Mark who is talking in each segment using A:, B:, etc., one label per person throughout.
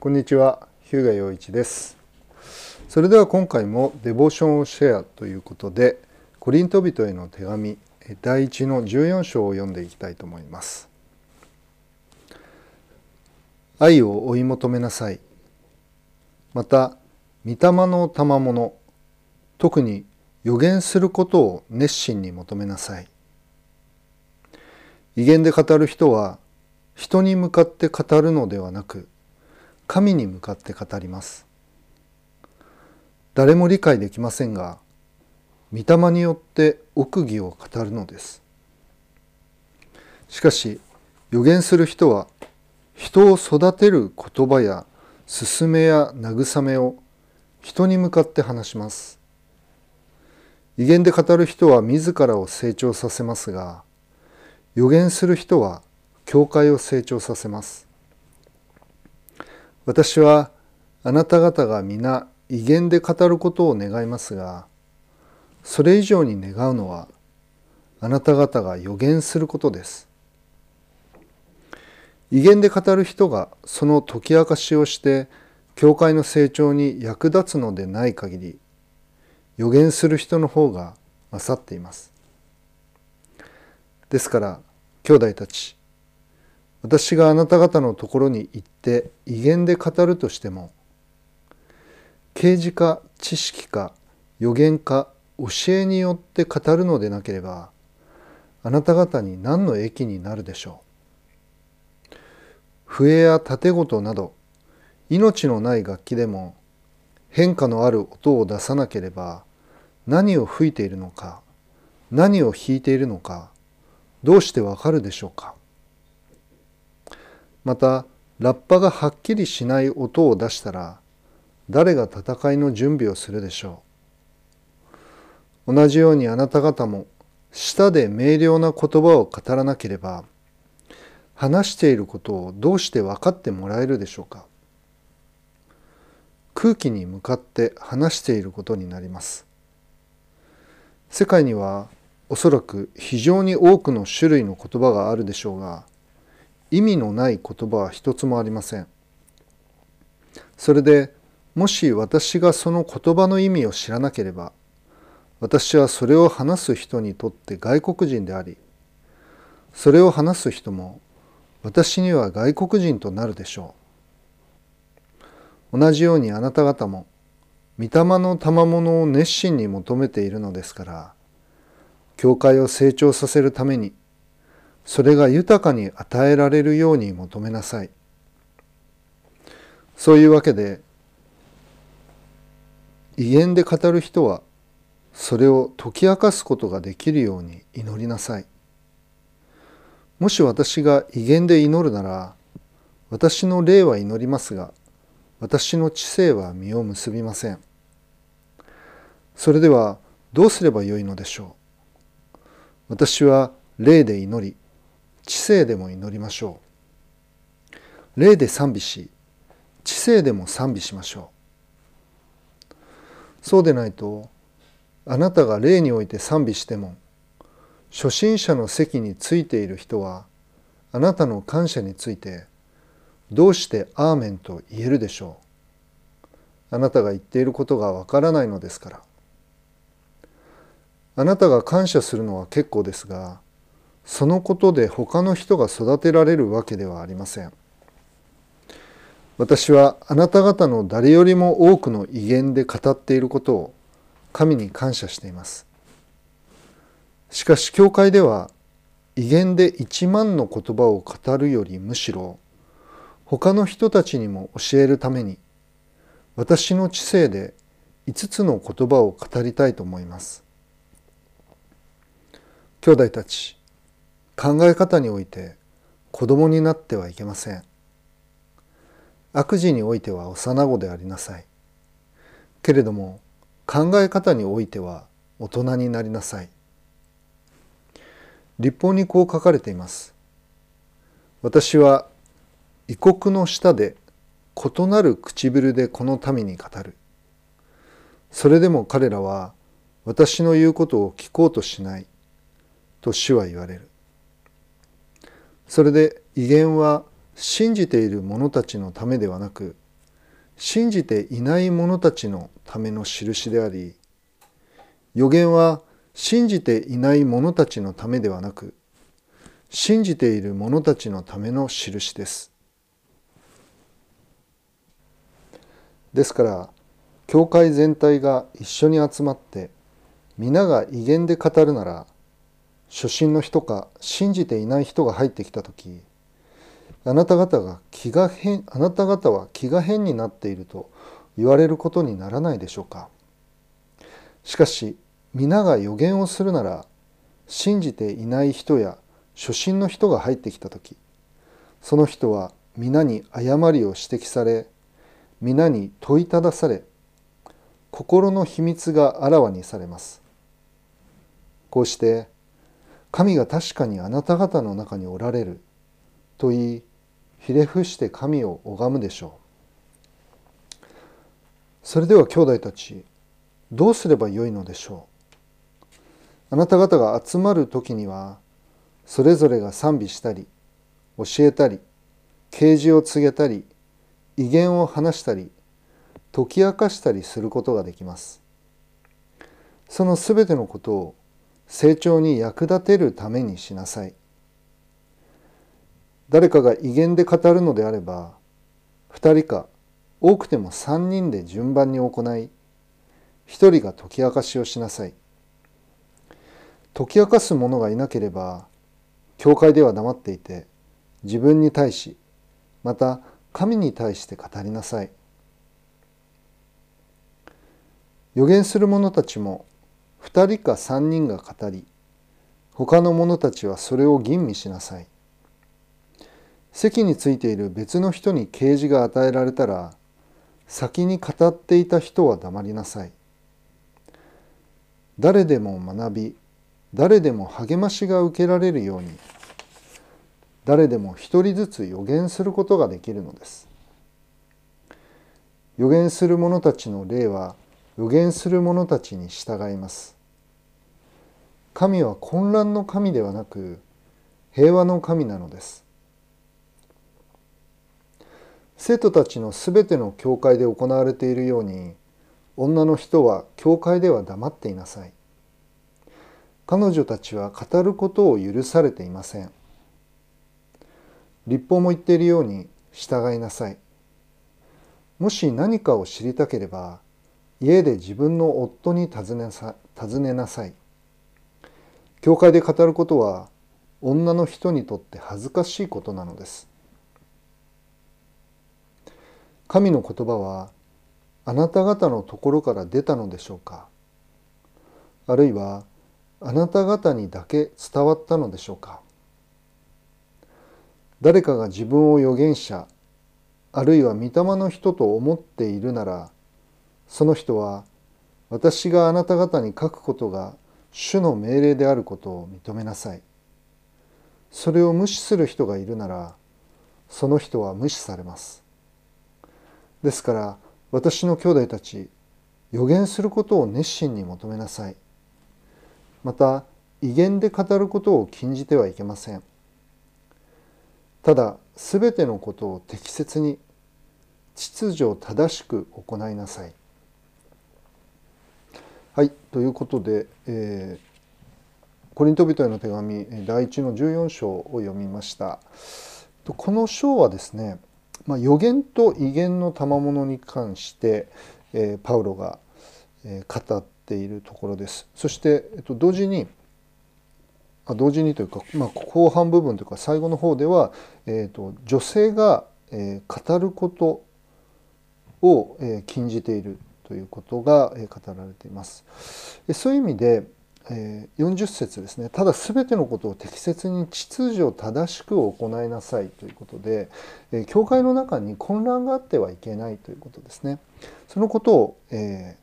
A: こんにちは、日向陽一です。それでは今回もデボーションをシェアということで、コリント人への手紙第1の14章を読んでいきたいと思います。愛を追い求めなさい。また、御霊の賜物、特に予言することを熱心に求めなさい。威厳で語る人は、人に向かって語るのではなく、神に向かって語ります。誰も理解できませんが、御霊によって奥義を語るのです。しかし、予言する人は、人を育てる言葉や勧めや慰めを人に向かって話します。威厳で語る人は自らを成長させますが、予言する人は教会を成長させます。私はあなた方が皆威厳で語ることを願いますが、それ以上に願うのはあなた方が予言することです。威厳で語る人がその解き明かしをして教会の成長に役立つのでない限り予言する人の方が勝っています。ですから兄弟たち私があなた方のところに行って威厳で語るとしても啓示か知識か予言か教えによって語るのでなければあなた方に何の益になるでしょう。笛や盾事など命のない楽器でも変化のある音を出さなければ何を吹いているのか何を弾いているのかどうしてわかるでしょうか。またラッパがはっきりしない音を出したら誰が戦いの準備をするでしょう。同じようにあなた方も舌で明瞭な言葉を語らなければ話していることをどうして分かってもらえるでしょうか。空気に向かって話していることになります。世界にはおそらく非常に多くの種類の言葉があるでしょうが意味のない言葉は一つもありません。それでもし私がその言葉の意味を知らなければ私はそれを話す人にとって外国人でありそれを話す人も私には外国人となるでしょう。同じようにあなた方も御霊の賜物を熱心に求めているのですから教会を成長させるためにそれが豊かに与えられるように求めなさい。そういうわけで威厳で語る人はそれを解き明かすことができるように祈りなさい。もし私が威厳で祈るなら私の霊は祈りますが私の知性は実を結びません。それではどうすればよいのでしょう。私は霊で祈り知性でも祈りましょう。霊で賛美し知性でも賛美しましょう。そうでないとあなたが霊において賛美しても初心者の席についている人はあなたの感謝についてどうして「アーメン」と言えるでしょう。あなたが言っていることがわからないのですから。あなたが感謝するのは結構ですがそのことで他の人が育てられるわけではありません。私はあなた方の誰よりも多くの威厳で語っていることを神に感謝しています。しかし教会では威厳で一万の言葉を語るよりむしろ他の人たちにも教えるために私の知性で5つの言葉を語りたいと思います。兄弟たち考え方において子供になってはいけません。悪事においては幼子でありなさい。けれども考え方においては大人になりなさい。立法にこう書かれています。私は異国の下で異なる唇でこの民に語る。それでも彼らは私の言うことを聞こうとしないと主は言われる。それで威厳は信じている者たちのためではなく信じていない者たちのための印であり予言は信じていない者たちのためではなく信じている者たちのための印です。ですから教会全体が一緒に集まって皆が威厳で語るなら初心の人か信じていない人が入ってきた時あなた方が気が変あなた方は気が変になっていると言われることにならないでしょうか。しかし皆が予言をするなら信じていない人や初心の人が入ってきた時その人は皆に誤りを指摘され皆に問いただされ心の秘密があらわにされます。こうして神が確かにあなた方の中におられる。と言いひれ伏して神を拝むでしょう。それでは兄弟たちどうすればよいのでしょう。あなた方が集まる時にはそれぞれが賛美したり教えたり啓示を告げたり威厳を話したり解き明かしたりすることができます。そのすべてのことを成長に役立てるためにしなさい。誰かが威厳で語るのであれば2人か多くても3人で順番に行い1人が解き明かしをしなさい。解き明かす者がいなければ教会では黙っていて自分に対しまた神に対して語りなさい。予言する者たちも2人か3人が語り他の者たちはそれを吟味しなさい。席についている別の人に啓示が与えられたら先に語っていた人は黙りなさい。誰でも学び誰でも励ましが受けられるように誰でも一人ずつ予言することができるのです。予言する者たちの霊は予言する者たちに従います。神は混乱の神ではなく平和の神なのです。生徒たちのすべての教会で行われているように女の人は教会では黙っていなさい。彼女たちは語ることを許されていません。立法も言っているように従いなさい。もし何かを知りたければ家で自分の夫に尋ねさ尋ねなさい。教会で語ることは女の人にとって恥ずかしいことなのです。神の言葉はあなた方のところから出たのでしょうか。あるいはあなた方にだけ伝わったのでしょうか。誰かが自分を預言者あるいは御霊の人と思っているならその人は私があなた方に書くことが主の命令であることを認めなさい。それを無視する人がいるならその人は無視されます。ですから私の兄弟たち予言することを熱心に求めなさい。また威厳で語ることを禁じてはいけません。ただすべてのことを適切に秩序正しく行いなさい。はいということで、えー、コリント人への手紙第一の14章を読みましたこの章はですねまあ、予言と威厳の賜物に関して、えー、パウロが、えー、語っているところです。そして、えっと、同時にあ同時にというか、まあ、後半部分というか最後の方では、えーと、女性が、えー、語ることを、えー、禁じているということが、語られています。そういう意味で、40節ですねただ全てのことを適切に秩序を正しく行いなさいということで、教会の中に混乱があってはいけないということですねそのことを、え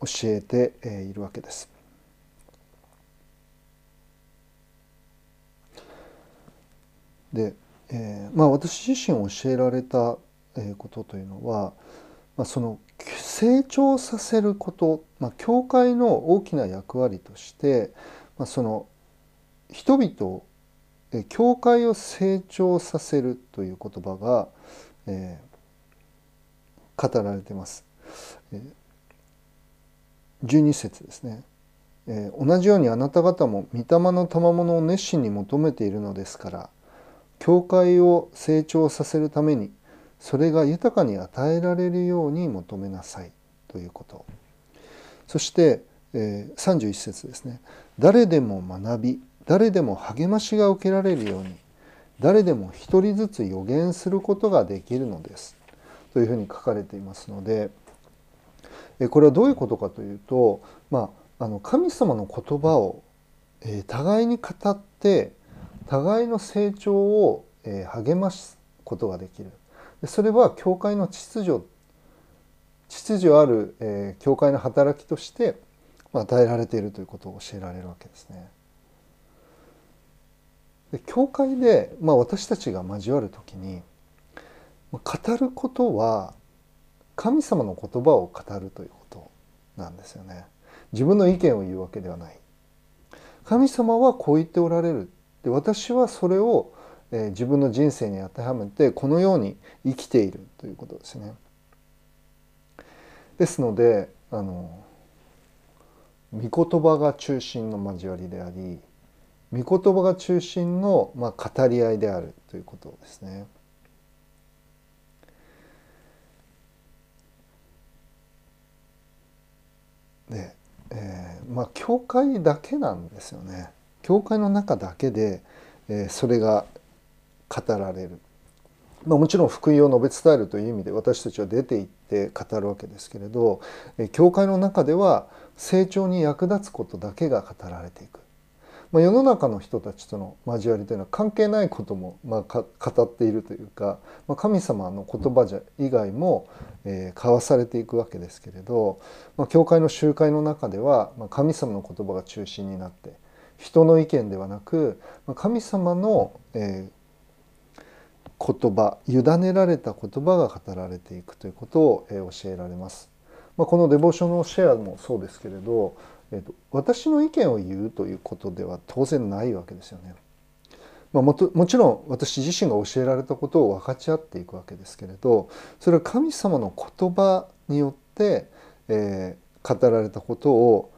A: 教えて、いるわけです。で、え、まあ私自身教えられたことというのは、まあ、その成長させること、まあ、教会の大きな役割として、まあ、その人々教会を成長させるという言葉が、えー、語られてます。12節ですね。えー、同じようにあなた方も御霊の賜物を熱心に求めているのですから教会を成長させるためにそれが豊かに与えられるように求めなさい。ということ。そして、えー、31節ですね。誰でも学び誰でも励ましが受けられるように誰でも一人ずつ予言することができるのです。というふうに書かれていますのでこれはどういうことかというと、まあ、あの神様の言葉をえ互いに語って互いの成長をえ励ますことができる。それは教会の秩序秩序ある、えー、教会の働きとして与えられているということを教えられるわけですね。で教会で、まあ、私たちが交わる時に語ることは神様の言葉を語るということなんですよね。自分の意見を言うわけではない。神様はこう言っておられる。で私はそれを、え、自分の人生に当てはめてこのように生きているということですね。ですのであの御言葉が中心の交わりであり御言葉が中心の、まあ、語り合いであるということですね。で、えー、まあ教会だけなんですよね。教会の中だけで、えー、それが語られる。まあ、もちろん福音を述べ伝えるという意味で私たちは出て行って語るわけですけれど、教会の中では成長に役立つことだけが語られていく。まあ、世の中の人たちとの交わりというのは関係ないこともまあ語っているというか、まあ、神様の言葉じゃ以外も、えー、交わされていくわけですけれど、まあ、教会の集会の中では、まあ、神様の言葉が中心になって人の意見ではなく、神様の、えー、言葉委ねられた言葉が語られていくということを、え、教えられます。まあ、このデボーションのシェアもそうですけれどえーと、私の意見を言うということでは当然ないわけですよね。まあ、もともちろん私自身が教えられたことを分かち合っていくわけですけれどそれは神様の言葉によって、えー、語られたことを、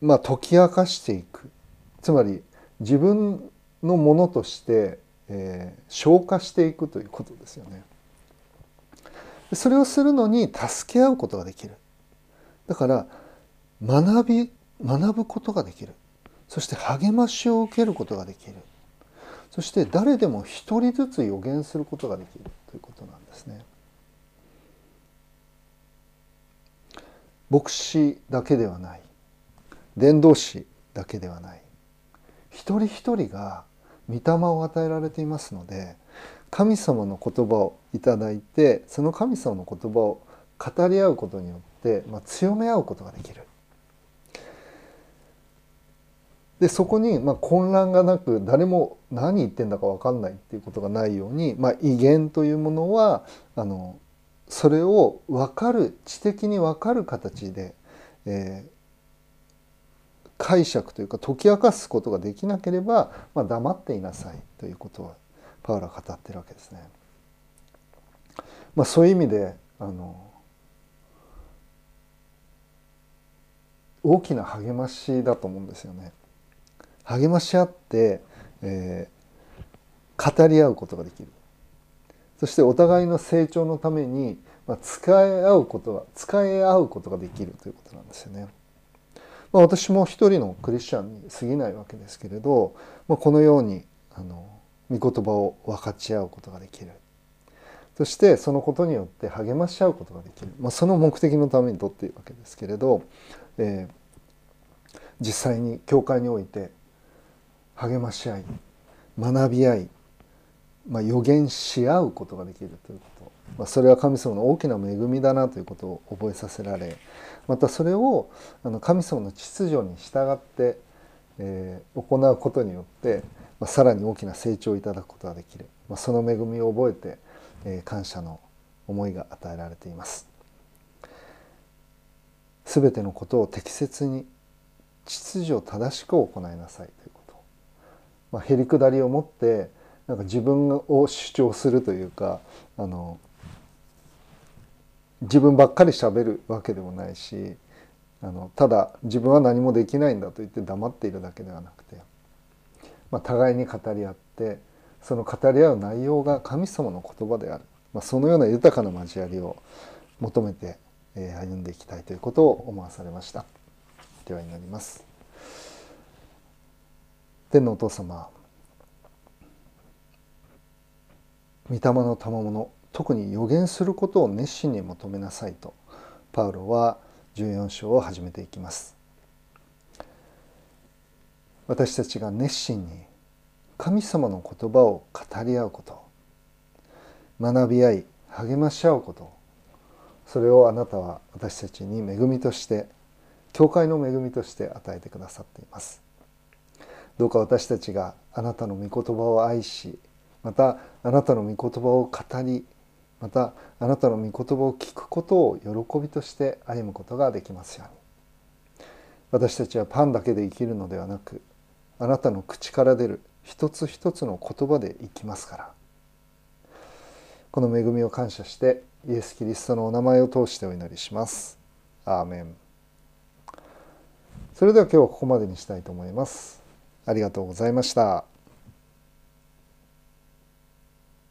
A: まあ、解き明かしていくつまり自分のものとして、えー、消化していくということですよね。それをするのに助け合うことができる。だから学び学ぶことができるそして励ましを受けることができるそして誰でも一人ずつ予言することができるということなんですね。牧師だけではない伝道師だけではない一人一人が御霊を与えられていますので神様の言葉をいただいてその神様の言葉を語り合うことによって、まあ、強め合うことができる。でそこにまあ混乱がなく誰も何言ってんだか分かんないっていうことがないように、まあ、威厳というものはあのそれを分かる知的に分かる形で、えー、解釈というか解き明かすことができなければ、まあ、黙っていなさいということはパウラ語ってるわけですね。まあ、そういう意味であの大きな励ましだと思うんですよね。励まし合って、えー、語り合うことができるそしてお互いの成長のために、まあ、使い合うことが使い合うことができるということなんですよね。まあ、私も一人のクリスチャンに過ぎないわけですけれど、まあ、このようにあの御言葉を分かち合うことができる。そしてそのことによって励まし合うことができる、まあ、その目的のためにとっているわけですけれど、えー、実際に教会において励まし合い学び合い、まあ、予言し合うことができるということ、まあ、それは神様の大きな恵みだなということを覚えさせられまたそれをあの神様の秩序に従って、えー、行うことによって、まあ、さらに大きな成長をいただくことができる、まあ、その恵みを覚えて、えー、感謝の思いが与えられています。すべてのことを適切に秩序を正しく行いなさいということまあ、へりくだりを持ってなんか自分を主張するというかあの自分ばっかりしゃべるわけでもないしあのただ自分は何もできないんだと言って黙っているだけではなくて、まあ、互いに語り合ってその語り合う内容が神様の言葉である、まあ、そのような豊かな交わりを求めて歩んでいきたいということを思わされました。では祈ります。天のお父様御霊の賜物特に予言することを熱心に求めなさいとパウロは14章を始めていきます。私たちが熱心に神様の言葉を語り合うこと学び合い励まし合うことそれをあなたは私たちに恵みとして教会の恵みとして与えてくださっています。どうか私たちがあなたの御言葉を愛しまたあなたの御言葉を語りまたあなたの御言葉を聞くことを喜びとして歩むことができますように私たちはパンだけで生きるのではなくあなたの口から出る一つ一つの言葉で生きますからこの恵みを感謝してイエス・キリストのお名前を通してお祈りします。アーメンそれでは今日はここまでにしたいと思います。ありがとうございました。